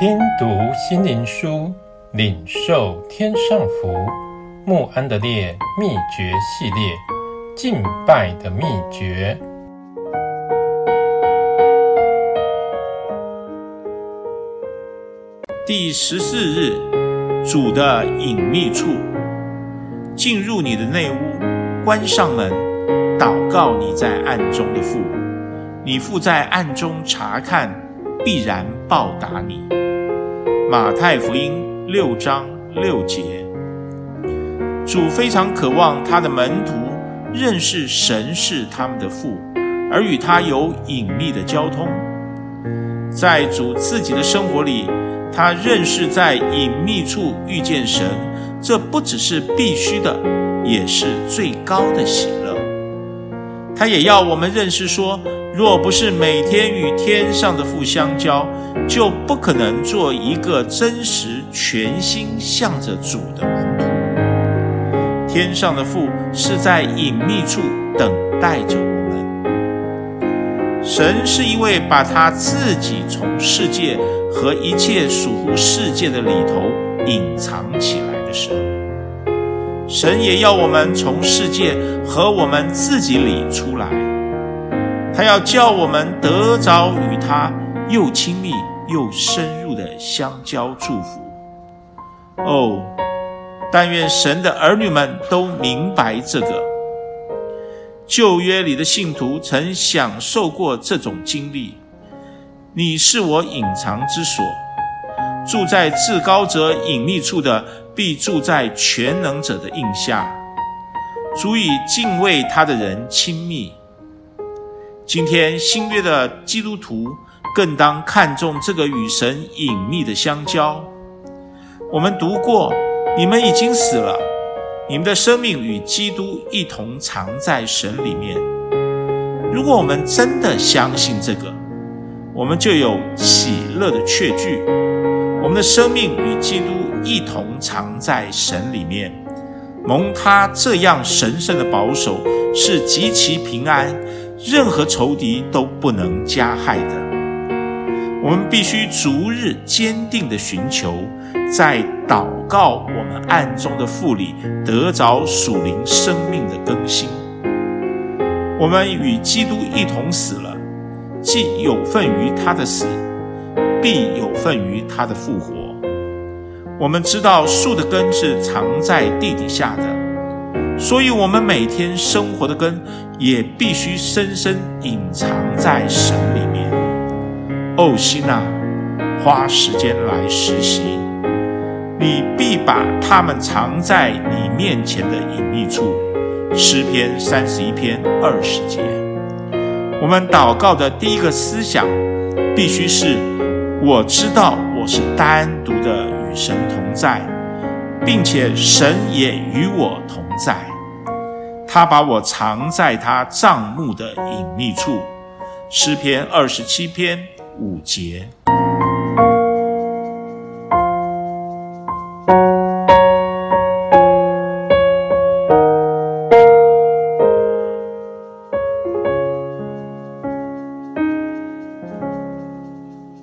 听读心灵书，领受天上福。慕安德烈秘诀系列，敬拜的秘诀。第十四日，主的隐秘处。进入你的内屋，关上门，祷告你在暗中的父。你父在暗中察看，必然报答你。马太福音六章六节。主非常渴望他的门徒认识神是他们的父，而与他有隐秘的交通。在主自己的生活里，他认识在隐秘处遇见神，这不只是必须的，也是最高的喜乐。他也要我们认识说，若不是每天与天上的父相交，就不可能做一个真实、全心向着主的门徒。天上的父是在隐秘处等待着我们。神是一位把他自己从世界和一切属乎世界的里头隐藏起来的神。神也要我们从世界和我们自己里出来。他要叫我们得着与他又亲密又深入的相交祝福。哦，但愿神的儿女们都明白这个。旧约里的信徒曾享受过这种经历。你是我隐藏之所，住在至高者隐秘处的，必住在全能者的荫下，足以敬畏他的人亲密。今天新约的基督徒更当看重这个与神隐秘的相交。我们读过，你们已经死了，你们的生命与基督一同藏在神里面。如果我们真的相信这个，我们就有喜乐的确据。我们的生命与基督一同藏在神里面，蒙他这样神圣的保守，是极其平安。任何仇敌都不能加害的。我们必须逐日坚定地寻求，在祷告我们暗中的父里得着属灵生命的更新。我们与基督一同死了，既有份于他的死，必有份于他的复活。我们知道树的根是藏在地底下的。所以，我们每天生活的根也必须深深隐藏在神里面。哦，心哪，花时间来实习，你必把他们藏在你面前的隐秘处。诗篇三十一篇二十节。我们祷告的第一个思想，必须是：我知道我是单独的与神同在，并且神也与我同在。他把我藏在他帐幕的隐秘处，诗篇二十七篇五节。